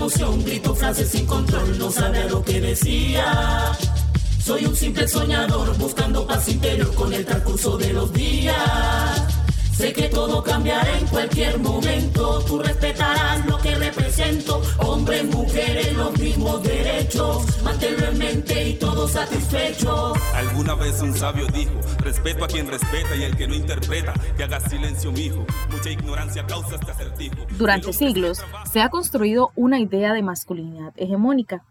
Emoción, grito frases sin control, no sabía lo que decía. Soy un simple soñador buscando paz interior con el transcurso de los días. Sé que todo cambiará en cualquier momento, tú respetarás lo que represento. Hombres, mujeres, los mismos derechos, manténlo en mente y todo satisfecho. Alguna vez un sabio dijo, respeto a quien respeta y el que no interpreta, que haga silencio mijo, mucha ignorancia causa este acertijo. Durante siglos se ha construido una idea de masculinidad hegemónica.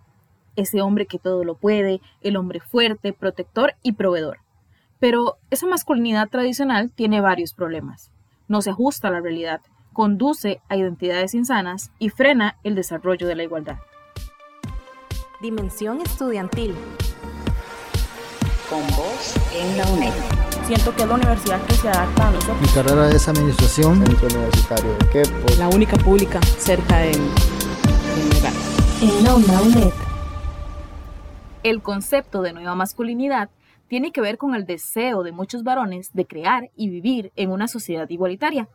Ese hombre que todo lo puede, el hombre fuerte, protector y proveedor. Pero esa masculinidad tradicional tiene varios problemas. No se ajusta a la realidad, conduce a identidades insanas y frena el desarrollo de la igualdad. Dimensión estudiantil. Con vos en la UNED. Siento que es la universidad que se adapta a nosotros. Mi carrera es administración. Centro Universitario de Quepo. La única pública cerca de, mi hogar. En Onda UNED. El concepto de nueva masculinidad tiene que ver con el deseo de muchos varones de crear y vivir en una sociedad igualitaria.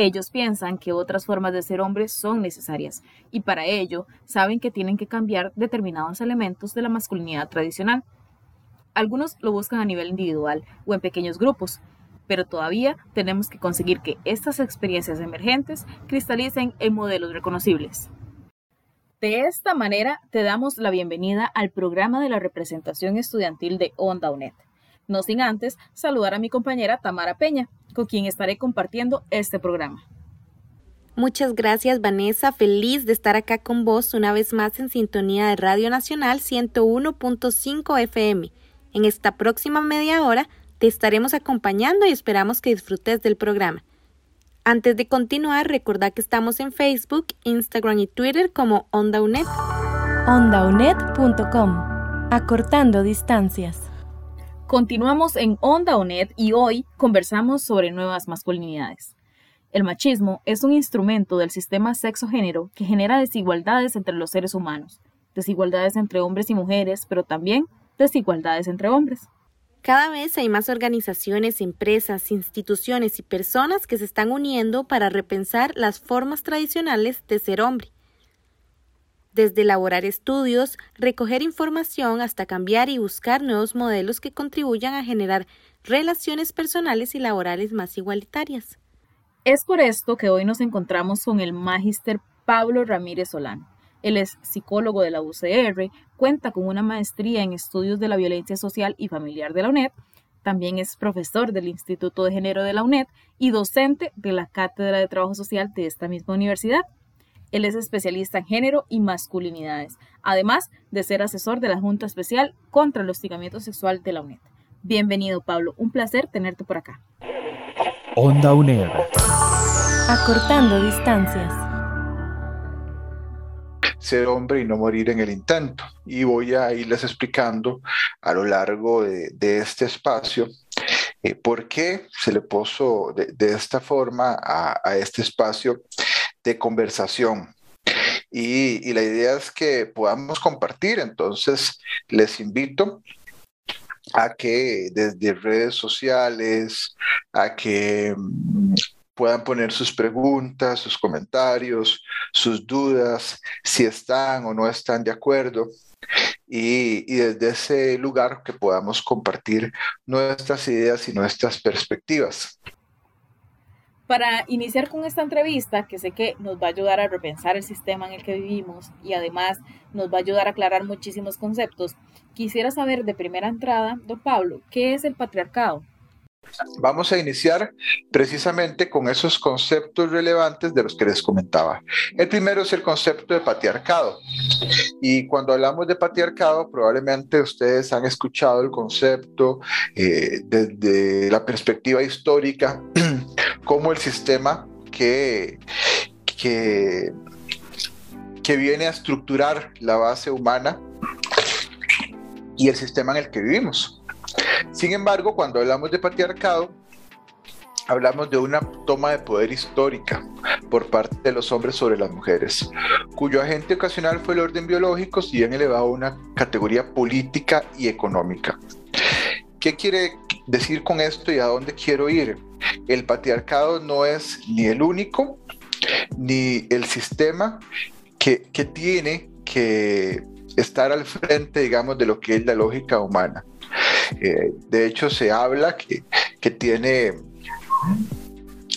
Ellos piensan que otras formas de ser hombres son necesarias y para ello saben que tienen que cambiar determinados elementos de la masculinidad tradicional. Algunos lo buscan a nivel individual o en pequeños grupos, pero todavía tenemos que conseguir que estas experiencias emergentes cristalicen en modelos reconocibles. De esta manera, te damos la bienvenida al programa de la representación estudiantil de Onda UNED. No sin antes saludar a mi compañera Tamara Peña, con quien estaré compartiendo este programa. Muchas gracias Vanessa, feliz de estar acá con vos una vez más en sintonía de Radio Nacional 101.5 FM. En esta próxima media hora te estaremos acompañando y esperamos que disfrutes del programa. Antes de continuar, recordá que estamos en Facebook, Instagram y Twitter como OndaUNED. OndaUNED.com. Acortando distancias. Continuamos en Onda UNED y hoy conversamos sobre nuevas masculinidades. El machismo es un instrumento del sistema sexo-género que genera desigualdades entre los seres humanos, desigualdades entre hombres y mujeres, pero también desigualdades entre hombres. Cada vez hay más organizaciones, empresas, instituciones y personas que se están uniendo para repensar las formas tradicionales de ser hombre. Desde elaborar estudios, recoger información hasta cambiar y buscar nuevos modelos que contribuyan a generar relaciones personales y laborales más igualitarias. Es por esto que hoy nos encontramos con el magíster Pablo Ramírez Solano. Él es psicólogo de la UCR, cuenta con una maestría en estudios de la violencia social y familiar de la UNED, también es profesor del Instituto de Género de la UNED y docente de la Cátedra de Trabajo Social de esta misma universidad. Él es especialista en género y masculinidades, además de ser asesor de la Junta Especial contra el Hostigamiento Sexual de la UNED. Bienvenido, Pablo. Un placer tenerte por acá. Onda UNED. Acortando distancias. Ser hombre y no morir en el intento. Y voy a irles explicando a lo largo de, de este espacio eh, por qué se le puso de, de esta forma a, a, este espacio de conversación. Y, la idea es que podamos compartir, entonces les invito a que desde redes sociales, a que mm, puedan poner sus preguntas, sus comentarios, sus dudas, si están o no están de acuerdo. Y, desde ese lugar que podamos compartir nuestras ideas y nuestras perspectivas. Para iniciar con esta entrevista, que sé que nos va a ayudar a repensar el sistema en el que vivimos y además nos va a ayudar a aclarar muchísimos conceptos, quisiera saber de primera entrada, don Pablo, ¿qué es el patriarcado? Vamos a iniciar precisamente con esos conceptos relevantes de los que les comentaba. El primero es el concepto de patriarcado. Y cuando hablamos de patriarcado, probablemente ustedes han escuchado el concepto eh, desde la perspectiva histórica, como el sistema que, que, que viene a estructurar la base humana y el sistema en el que vivimos. Sin embargo, cuando hablamos de patriarcado, hablamos de una toma de poder histórica por parte de los hombres sobre las mujeres, cuyo agente ocasional fue el orden biológico, si bien elevado a una categoría política y económica. ¿Qué quiere decir con esto y a dónde quiero ir? El patriarcado no es ni el único, ni el sistema que, que tiene que estar al frente, digamos, de lo que es la lógica humana. Eh, de hecho, se habla que, que tiene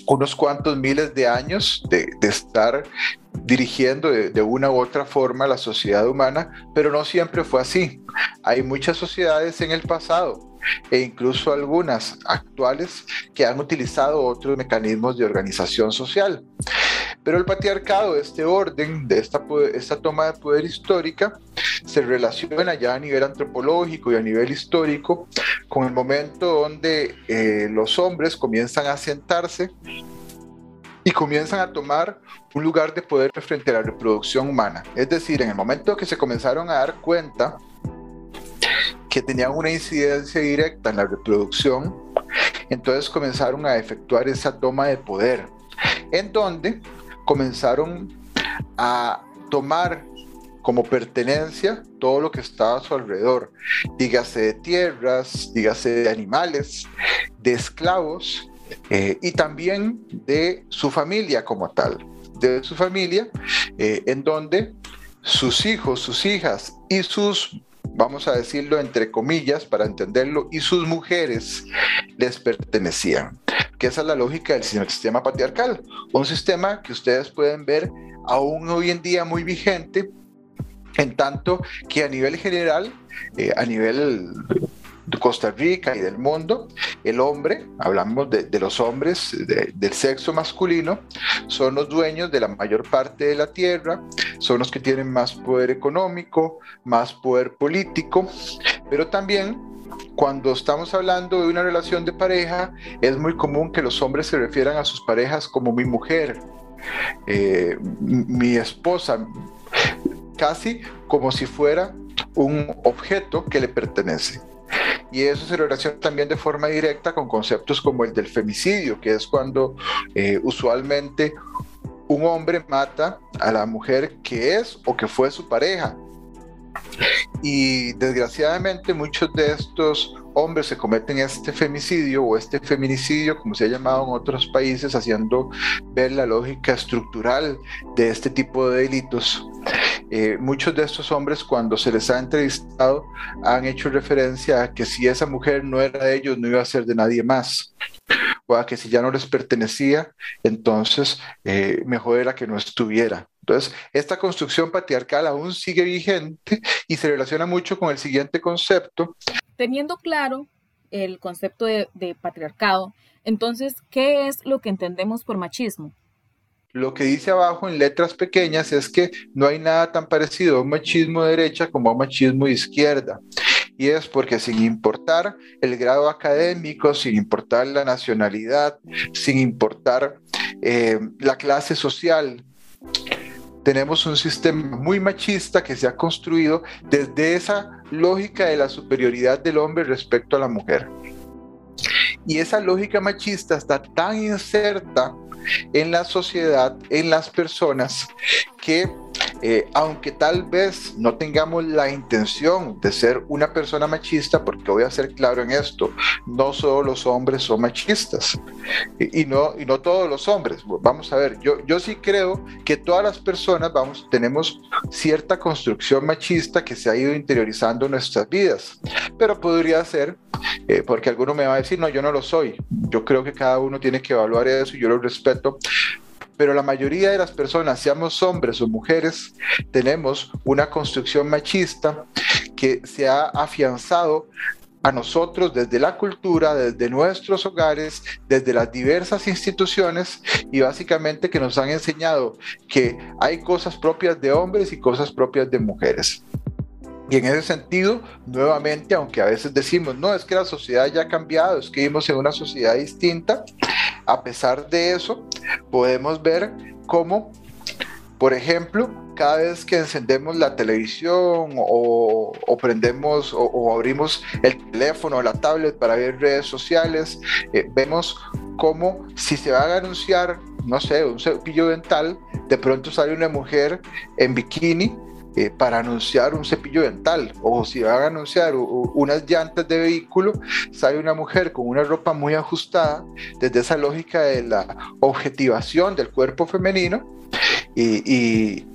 unos cuantos miles de años de, estar dirigiendo de, una u otra forma la sociedad humana, pero no siempre fue así. Hay muchas sociedades en el pasado e incluso algunas actuales que han utilizado otros mecanismos de organización social. Pero el patriarcado, este orden, de esta, esta toma de poder histórica, se relaciona ya a nivel antropológico y a nivel histórico con el momento donde eh, los hombres comienzan a sentarse y comienzan a tomar un lugar de poder frente a la reproducción humana. Es decir, en el momento que se comenzaron a dar cuenta que tenían una incidencia directa en la reproducción, entonces comenzaron a efectuar esa toma de poder, en donde comenzaron a tomar como pertenencia todo lo que estaba a su alrededor, dígase de tierras, dígase de animales, de esclavos eh, y también de su familia como tal, de su familia, eh, en donde sus hijos, sus hijas y sus, vamos a decirlo entre comillas para entenderlo, y sus mujeres les pertenecían. Que esa es la lógica del sistema patriarcal, un sistema que ustedes pueden ver aún hoy en día muy vigente, en tanto que a nivel general, eh, a nivel Costa Rica y del mundo, el hombre, hablamos de, los hombres del sexo masculino, son los dueños de la mayor parte de la tierra, son los que tienen más poder económico, más poder político, pero también cuando estamos hablando de una relación de pareja, es muy común que los hombres se refieran a sus parejas como mi mujer, eh, mi esposa, casi como si fuera un objeto que le pertenece. Y eso se relaciona también de forma directa con conceptos como el del femicidio, que es cuando eh, usualmente un hombre mata a la mujer que es o que fue su pareja y desgraciadamente muchos de estos hombres se cometen este femicidio o este feminicidio, como se ha llamado en otros países, haciendo ver la lógica estructural de este tipo de delitos. Eh, muchos de estos hombres cuando se les ha entrevistado han hecho referencia a que si esa mujer no era de ellos, no iba a ser de nadie más o a que si ya no les pertenecía, entonces eh, mejor era que no estuviera. Entonces, esta construcción patriarcal aún sigue vigente y se relaciona mucho con el siguiente concepto. Teniendo claro el concepto de, patriarcado, entonces, ¿qué es lo que entendemos por machismo? Lo que dice abajo en letras pequeñas es que no hay nada tan parecido a un machismo de derecha como a un machismo de izquierda. Y es porque sin importar el grado académico, sin importar la nacionalidad, sin importar eh, la clase social, tenemos un sistema muy machista que se ha construido desde esa lógica de la superioridad del hombre respecto a la mujer. Y esa lógica machista está tan inserta en la sociedad, en las personas, que eh, aunque tal vez no tengamos la intención de ser una persona machista, porque voy a ser claro en esto, no solo los hombres son machistas y, no, y no todos los hombres. Vamos a ver, yo, yo sí creo que todas las personas vamos, tenemos cierta construcción machista que se ha ido interiorizando en nuestras vidas, pero podría ser, eh, porque alguno me va a decir, no, yo no lo soy. Yo creo que cada uno tiene que evaluar eso y yo lo respeto, pero la mayoría de las personas, seamos hombres o mujeres, tenemos una construcción machista que se ha afianzado a nosotros desde la cultura, desde nuestros hogares, desde las diversas instituciones y básicamente que nos han enseñado que hay cosas propias de hombres y cosas propias de mujeres. Y en ese sentido, nuevamente, aunque a veces decimos, no, es que la sociedad ya ha cambiado, es que vivimos en una sociedad distinta, a pesar de eso, podemos ver cómo, por ejemplo, cada vez que encendemos la televisión o, prendemos o, abrimos el teléfono o la tablet para ver redes sociales, eh, vemos cómo si se va a anunciar, no sé, un cepillo dental, de pronto sale una mujer en bikini eh, para anunciar un cepillo dental o si van a anunciar unas llantas de vehículo, sale una mujer con una ropa muy ajustada desde esa lógica de la objetivación del cuerpo femenino y,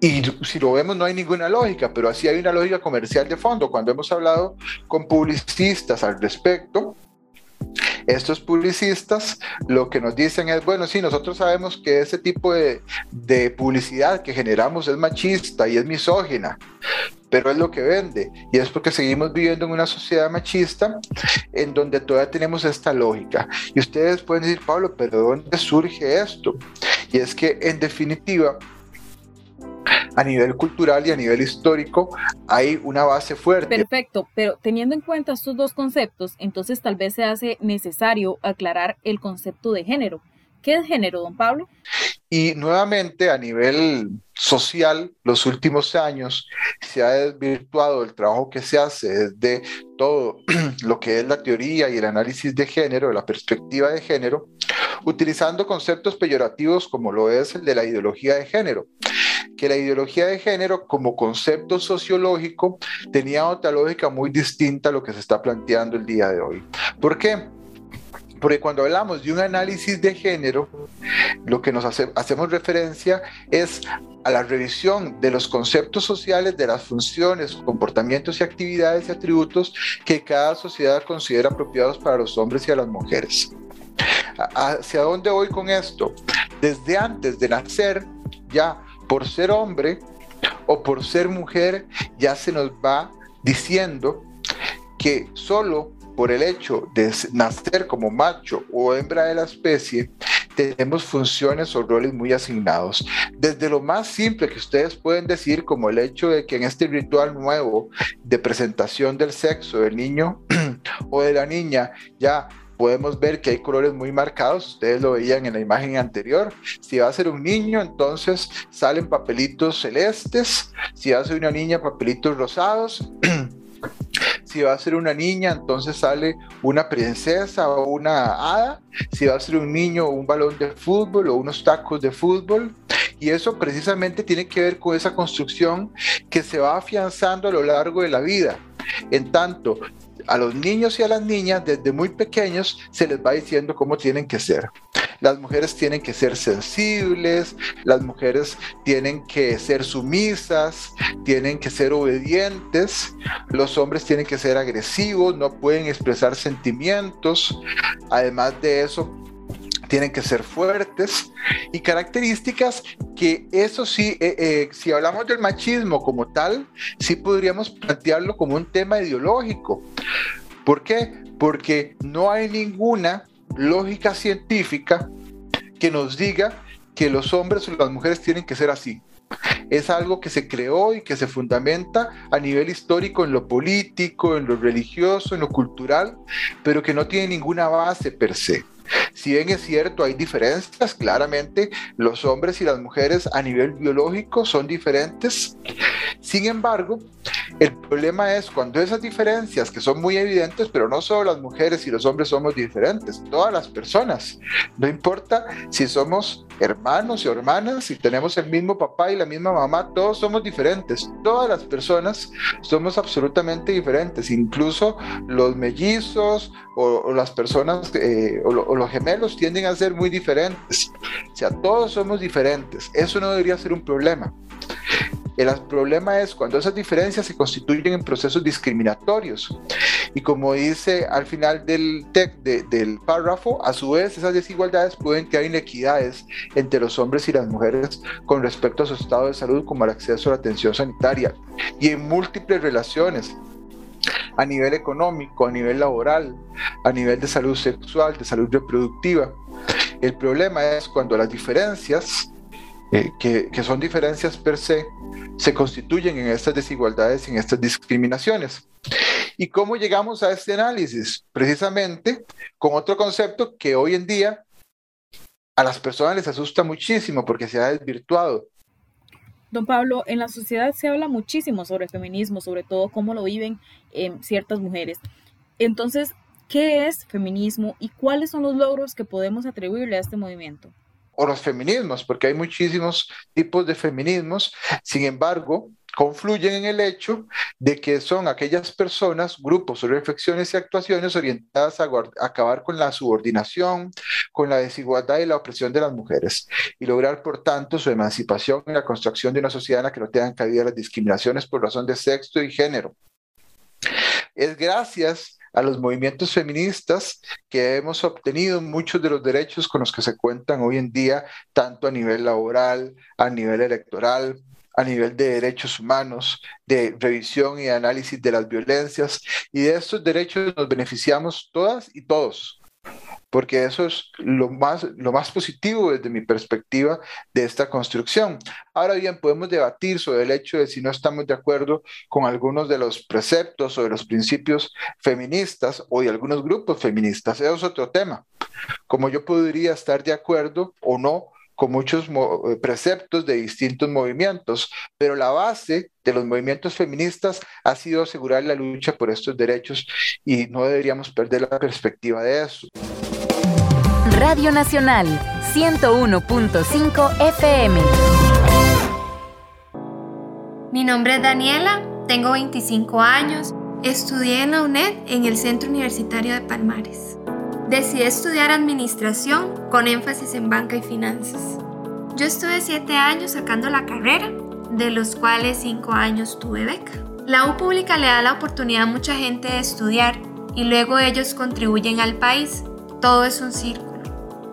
y si lo vemos no hay ninguna lógica, pero así hay una lógica comercial de fondo. Cuando hemos hablado con publicistas al respecto, estos publicistas lo que nos dicen es, bueno, sí, nosotros sabemos que ese tipo de, publicidad que generamos es machista y es misógina, pero es lo que vende. Y es porque seguimos viviendo en una sociedad machista en donde todavía tenemos esta lógica. Y ustedes pueden decir, Pablo, pero ¿de dónde surge esto? Y es que en definitiva, a nivel cultural y a nivel histórico hay una base fuerte. Perfecto, pero teniendo en cuenta estos dos conceptos, entonces tal vez se hace necesario aclarar el concepto de género. ¿Qué es género, don Pablo? Y nuevamente a nivel social, los últimos años se ha desvirtuado el trabajo que se hace desde todo lo que es la teoría y el análisis de género, la perspectiva de género, utilizando conceptos peyorativos como lo es el de la ideología de género que la ideología de género como concepto sociológico tenía otra lógica muy distinta a lo que se está planteando el día de hoy. ¿Por qué? Porque cuando hablamos de un análisis de género, lo que nos hacemos referencia es a la revisión de los conceptos sociales, de las funciones, comportamientos y actividades y atributos que cada sociedad considera apropiados para los hombres y a las mujeres. ¿Hacia dónde voy con esto? Desde antes de nacer, ya por ser hombre o por ser mujer, ya se nos va diciendo que solo por el hecho de nacer como macho o hembra de la especie, tenemos funciones o roles muy asignados. Desde lo más simple que ustedes pueden decir, como el hecho de que en este ritual nuevo de presentación del sexo del niño o de la niña ya podemos ver que hay colores muy marcados, ustedes lo veían en la imagen anterior. Si va a ser un niño, entonces salen papelitos celestes, si va a ser una niña, papelitos rosados. si va a ser una niña, entonces sale una princesa o una hada. Si va a ser un niño, un balón de fútbol o unos tacos de fútbol. Y eso precisamente tiene que ver con esa construcción que se va afianzando a lo largo de la vida. En tanto, a los niños y a las niñas desde muy pequeños se les va diciendo cómo tienen que ser. Las mujeres tienen que ser sensibles, las mujeres tienen que ser sumisas, tienen que ser obedientes, los hombres tienen que ser agresivos, no pueden expresar sentimientos. Además de eso, tienen que ser fuertes y características que eso sí, eh, eh, si hablamos del machismo como tal, sí podríamos plantearlo como un tema ideológico. ¿Por qué? Porque no hay ninguna lógica científica que nos diga que los hombres o las mujeres tienen que ser así. Es algo que se creó y que se fundamenta a nivel histórico en lo político, en lo religioso, en lo cultural, pero que no tiene ninguna base per se. Si bien es cierto, hay diferencias, claramente los hombres y las mujeres a nivel biológico son diferentes. Sin embargo, el problema es cuando esas diferencias, que son muy evidentes, pero no solo las mujeres y los hombres somos diferentes, todas las personas, no importa si somos hermanos y hermanas, si tenemos el mismo papá y la misma mamá, todos somos diferentes, todas las personas somos absolutamente diferentes, incluso los mellizos o, las personas eh, o, o los gemelos tienden a ser muy diferentes, o sea, todos somos diferentes, eso no debería ser un problema. El problema es cuando esas diferencias se constituyen en procesos discriminatorios. Y como dice al final del, párrafo, a su vez esas desigualdades pueden crear inequidades entre los hombres y las mujeres con respecto a su estado de salud, como el acceso a la atención sanitaria y en múltiples relaciones a nivel económico, a nivel laboral, a nivel de salud sexual, de salud reproductiva. El problema es cuando las diferencias eh, que, son diferencias per se, se constituyen en estas desigualdades en estas discriminaciones. ¿Y cómo llegamos a este análisis? Precisamente con otro concepto que hoy en día a las personas les asusta muchísimo porque se ha desvirtuado. Don Pablo, en la sociedad se habla muchísimo sobre feminismo, sobre todo cómo lo viven ciertas mujeres. Entonces, ¿qué es feminismo y cuáles son los logros que podemos atribuirle a este movimiento? O los feminismos, porque hay muchísimos tipos de feminismos. Sin embargo, confluyen en el hecho de que son aquellas personas, grupos reflexiones y actuaciones orientadas a, acabar con la subordinación, con la desigualdad y la opresión de las mujeres y lograr, por tanto, su emancipación en la construcción de una sociedad en la que no tengan cabida las discriminaciones por razón de sexo y género. Es gracias a los movimientos feministas que hemos obtenido muchos de los derechos con los que se cuentan hoy en día, tanto a nivel laboral, a nivel electoral, a nivel de derechos humanos, de revisión y análisis de las violencias, y de estos derechos nos beneficiamos todas y todos, porque eso es lo más, lo más positivo desde mi perspectiva de esta construcción. Ahora bien, podemos debatir sobre el hecho de si no estamos de acuerdo con algunos de los preceptos o de los principios feministas o de algunos grupos feministas. Eso es otro tema. Como yo podría estar de acuerdo o no con muchos eh, preceptos de distintos movimientos, pero la base de los movimientos feministas ha sido asegurar la lucha por estos derechos y no deberíamos perder la perspectiva de eso. Radio Nacional 101.5 FM. Mi nombre es Daniela, tengo 25 años, estudié en la UNED en el Centro Universitario de Palmares. Decidí estudiar administración con énfasis en banca y finanzas. Yo estuve 7 años sacando la carrera, de los cuales 5 años tuve beca. La U pública le da la oportunidad a mucha gente de estudiar y luego ellos contribuyen al país. Todo es un círculo.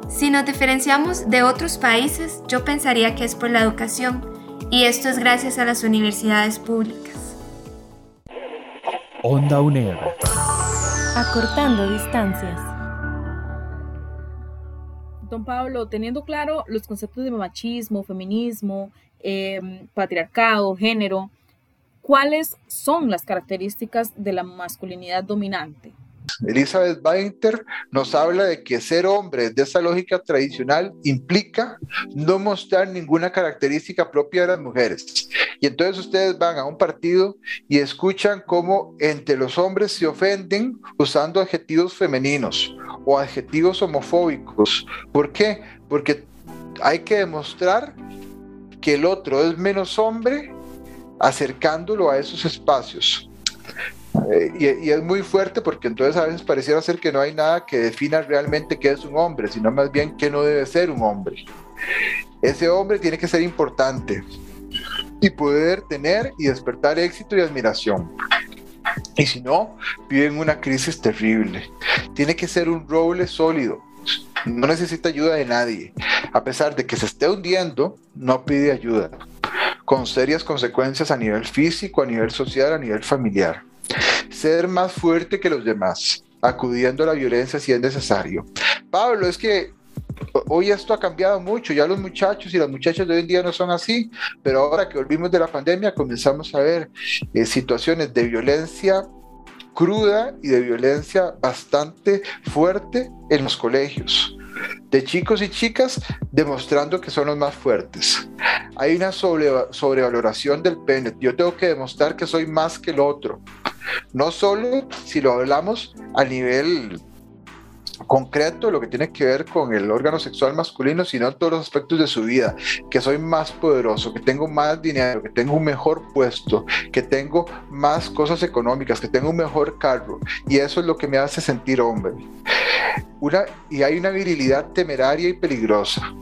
Si nos diferenciamos de otros países, yo pensaría que es por la educación y esto es gracias a las universidades públicas. Onda UNED. Acortando distancias. Don Pablo, teniendo claro los conceptos de machismo, feminismo, em, patriarcado, género, ¿cuáles son las características de la masculinidad dominante? Elizabeth Bainter nos habla de que ser hombre de esa lógica tradicional implica no mostrar ninguna característica propia de las mujeres. Y entonces ustedes van a un partido y escuchan cómo entre los hombres se ofenden usando adjetivos femeninos o adjetivos homofóbicos. ¿Por qué? Porque hay que demostrar que el otro es menos hombre acercándolo a esos espacios. Eh, y, es muy fuerte porque entonces a veces pareciera ser que no hay nada que defina realmente qué es un hombre, sino más bien qué no debe ser un hombre. Ese hombre tiene que ser importante y poder tener y despertar éxito y admiración. Y si no, viven una crisis terrible. Tiene que ser un roble sólido. No necesita ayuda de nadie. A pesar de que se esté hundiendo, no pide ayuda. Con serias consecuencias a nivel físico, a nivel social, a nivel familiar ser más fuerte que los demás, acudiendo a la violencia si es necesario. Pablo, es que hoy esto ha cambiado mucho, ya los muchachos y las muchachas de hoy en día no son así, pero ahora que volvimos de la pandemia comenzamos a ver eh, situaciones de violencia cruda y de violencia bastante fuerte en los colegios de chicos y chicas demostrando que son los más fuertes. Hay una sobrevaloración del pene. Yo tengo que demostrar que soy más que el otro. No solo si lo hablamos a nivel concreto, lo que tiene que ver con el órgano sexual masculino, sino todos los aspectos de su vida, que soy más poderoso, que tengo más dinero, que tengo un mejor puesto, que tengo más cosas económicas, que tengo un mejor carro, y eso es lo que me hace sentir hombre. Una, y hay una virilidad temeraria y peligrosa.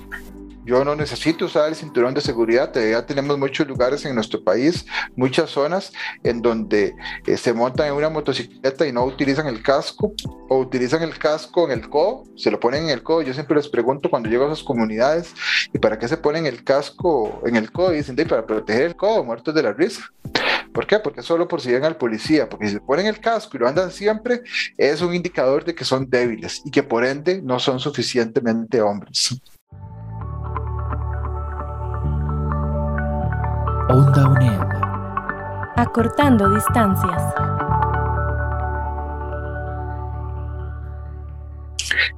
Yo no necesito usar el cinturón de seguridad. Ya tenemos muchos lugares en nuestro país, muchas zonas en donde eh, se montan en una motocicleta y no utilizan el casco o utilizan el casco en el codo, se lo ponen en el codo. Yo siempre les pregunto cuando llego a esas comunidades, ¿y para qué se ponen el casco en el codo? Y dicen, para proteger el codo, muertos de la risa. ¿Por qué? Porque solo por si ven al policía, porque si se ponen el casco y lo andan siempre, es un indicador de que son débiles y que por ende no son suficientemente hombres. Onda UNED. Acortando distancias.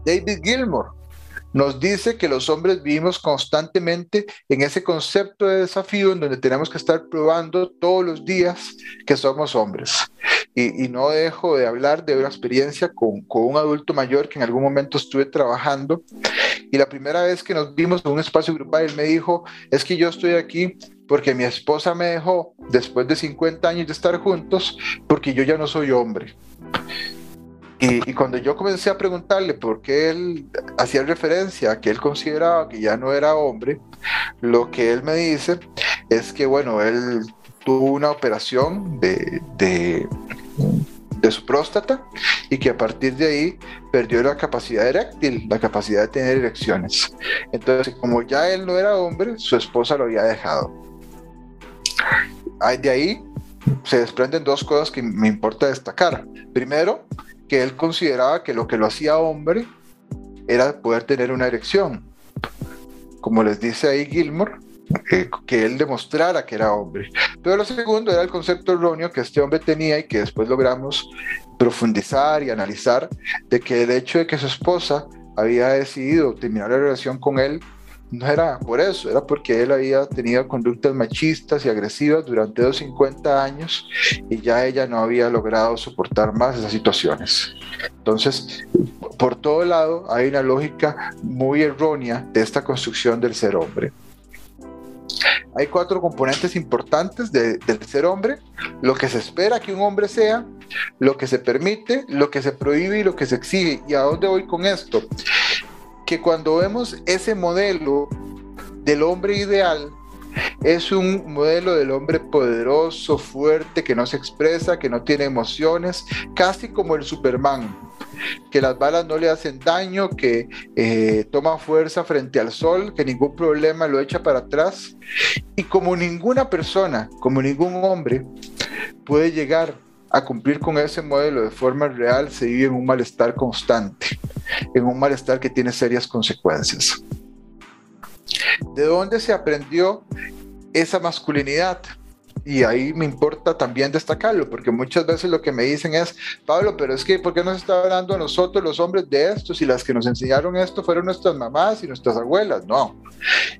David Gilmour nos dice que los hombres vivimos constantemente en ese concepto de desafío en donde tenemos que estar probando todos los días que somos hombres. Y, no dejo de hablar de una experiencia con, con, un adulto mayor que en algún momento estuve trabajando. Y la primera vez que nos vimos en un espacio grupal, él me dijo, es que yo estoy aquí porque mi esposa me dejó después de 50 años de estar juntos porque yo ya no soy hombre. Y, cuando yo comencé a preguntarle por qué él hacía referencia a que él consideraba que ya no era hombre, lo que él me dice es que, bueno, él tuvo una operación de, de, de su próstata y que a partir de ahí perdió la capacidad eréctil, la capacidad de tener erecciones. Entonces, como ya él no era hombre, su esposa lo había dejado. De ahí se desprenden dos cosas que me importa destacar. Primero, que él consideraba que lo que lo hacía hombre era poder tener una erección. Como les dice ahí Gilmore, eh, que él demostrara que era hombre. Pero lo segundo era el concepto erróneo que este hombre tenía y que después logramos profundizar y analizar de que el hecho de que su esposa había decidido terminar la relación con él no era por eso, era porque él había tenido conductas machistas y agresivas durante los 50 años y ya ella no había logrado soportar más esas situaciones. Entonces, por todo lado, hay una lógica muy errónea de esta construcción del ser hombre. Hay cuatro componentes importantes del ser hombre, lo que se espera que un hombre sea, lo que se permite, lo que se prohíbe y lo que se exige. ¿Y a dónde voy con esto? que cuando vemos ese modelo del hombre ideal, es un modelo del hombre poderoso, fuerte, que no se expresa, que no tiene emociones, casi como el Superman, que las balas no le hacen daño, que eh, toma fuerza frente al sol, que ningún problema lo echa para atrás. Y como ninguna persona, como ningún hombre, puede llegar a cumplir con ese modelo de forma real, se vive en un malestar constante, en un malestar que tiene serias consecuencias. ¿De dónde se aprendió esa masculinidad? Y ahí me importa también destacarlo, porque muchas veces lo que me dicen es, Pablo, pero es que, ¿por qué nos está hablando a nosotros los hombres de esto? Si las que nos enseñaron esto fueron nuestras mamás y nuestras abuelas. No,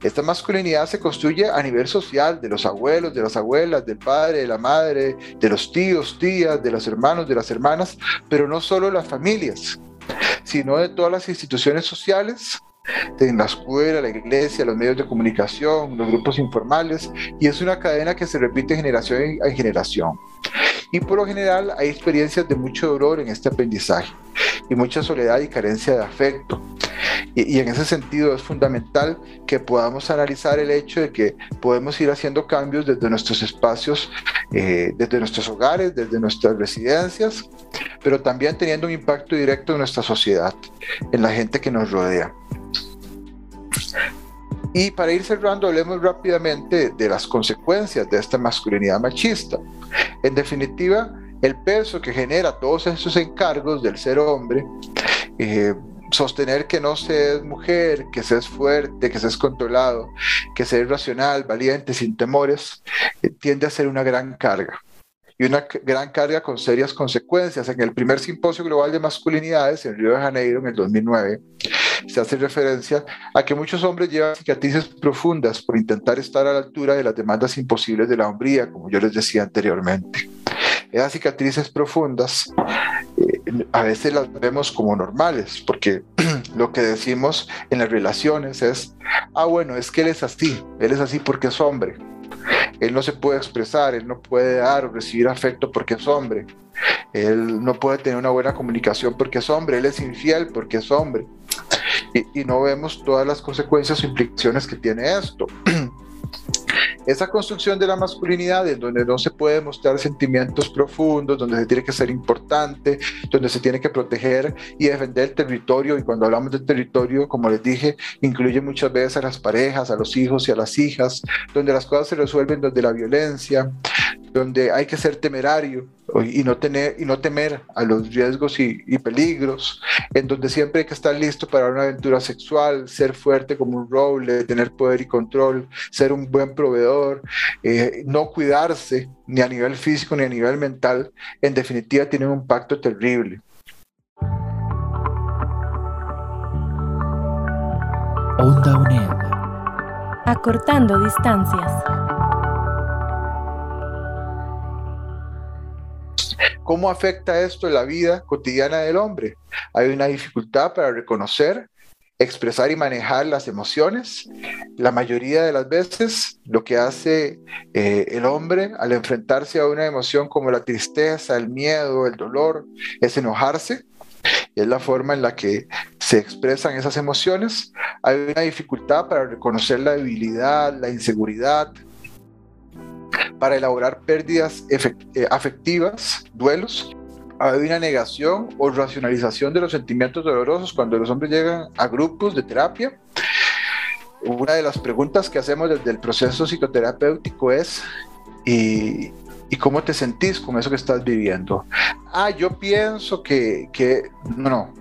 esta masculinidad se construye a nivel social, de los abuelos, de las abuelas, del padre, de la madre, de los tíos, tías, de los hermanos, de las hermanas, pero no solo las familias, sino de todas las instituciones sociales en la escuela, la iglesia, los medios de comunicación, los grupos informales, y es una cadena que se repite generación en generación. Y por lo general hay experiencias de mucho dolor en este aprendizaje y mucha soledad y carencia de afecto. Y, en ese sentido es fundamental que podamos analizar el hecho de que podemos ir haciendo cambios desde nuestros espacios, eh, desde nuestros hogares, desde nuestras residencias, pero también teniendo un impacto directo en nuestra sociedad, en la gente que nos rodea. Y para ir cerrando, hablemos rápidamente de las consecuencias de esta masculinidad machista. En definitiva, el peso que genera todos esos encargos del ser hombre, eh, sostener que no se es mujer, que se es fuerte, que se es controlado, que se es racional, valiente, sin temores, eh, tiende a ser una gran carga y una gran carga con serias consecuencias. En el primer simposio global de masculinidades en Río de Janeiro en el 2009, se hace referencia a que muchos hombres llevan cicatrices profundas por intentar estar a la altura de las demandas imposibles de la hombría, como yo les decía anteriormente. Esas cicatrices profundas eh, a veces las vemos como normales, porque lo que decimos en las relaciones es, ah, bueno, es que él es así, él es así porque es hombre él no se puede expresar, él no puede dar o recibir afecto porque es hombre. Él no puede tener una buena comunicación porque es hombre, él es infiel porque es hombre. Y, no vemos todas las consecuencias o implicaciones que tiene esto. Esa construcción de la masculinidad en donde no se puede mostrar sentimientos profundos, donde se tiene que ser importante, donde se tiene que proteger y defender el territorio. Y cuando hablamos del territorio, como les dije, incluye muchas veces a las parejas, a los hijos y a las hijas, donde las cosas se resuelven desde la violencia, donde hay que ser temerario y no, tener, y no temer a los riesgos y, peligros, en donde siempre hay que estar listo para una aventura sexual, ser fuerte como un roble, tener poder y control, ser un buen proveedor, eh, no cuidarse ni a nivel físico ni a nivel mental, en definitiva tiene un impacto terrible. Onda UNED. Acortando distancias. ¿Cómo afecta esto la vida cotidiana del hombre? Hay una dificultad para reconocer, expresar y manejar las emociones. La mayoría de las veces lo que hace eh, el hombre al enfrentarse a una emoción como la tristeza, el miedo, el dolor, es enojarse. Es la forma en la que se expresan esas emociones. Hay una dificultad para reconocer la debilidad, la inseguridad, para elaborar pérdidas eh, afectivas, duelos. Hay una negación o racionalización de los sentimientos dolorosos cuando los hombres llegan a grupos de terapia. Una de las preguntas que hacemos desde el proceso psicoterapéutico es, ¿y, ¿y cómo te sentís con eso que estás viviendo? Ah, yo pienso que, que no, no,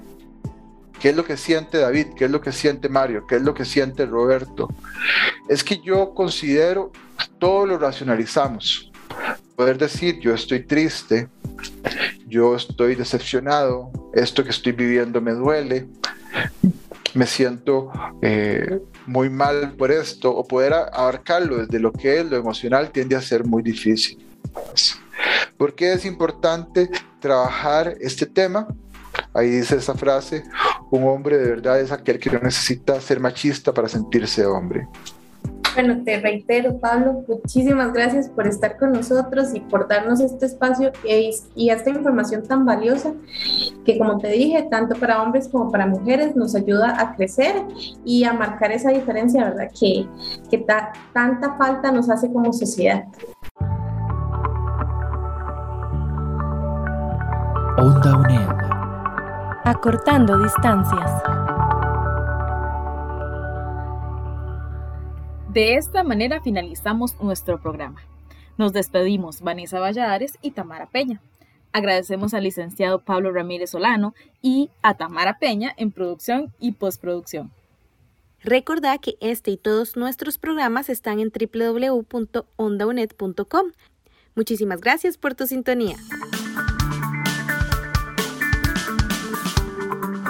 ¿Qué es lo que siente David? ¿Qué es lo que siente Mario? ¿Qué es lo que siente Roberto? Es que yo considero, todo lo racionalizamos. Poder decir, yo estoy triste, yo estoy decepcionado, esto que estoy viviendo me duele, me siento eh, muy mal por esto, o poder abarcarlo desde lo que es lo emocional tiende a ser muy difícil. ¿Por qué es importante trabajar este tema? Ahí dice esa frase, un hombre de verdad es aquel que no necesita ser machista para sentirse hombre. Bueno, te reitero, Pablo, muchísimas gracias por estar con nosotros y por darnos este espacio y esta información tan valiosa que, como te dije, tanto para hombres como para mujeres nos ayuda a crecer y a marcar esa diferencia, ¿verdad? Que, que tanta falta nos hace como sociedad. Onda UNED. Acortando distancias. De esta manera finalizamos nuestro programa. Nos despedimos Vanessa Valladares y Tamara Peña. Agradecemos al licenciado Pablo Ramírez Solano y a Tamara Peña en producción y postproducción. Recordá que este y todos nuestros programas están en www.ondaunet.com. Muchísimas gracias por tu sintonía.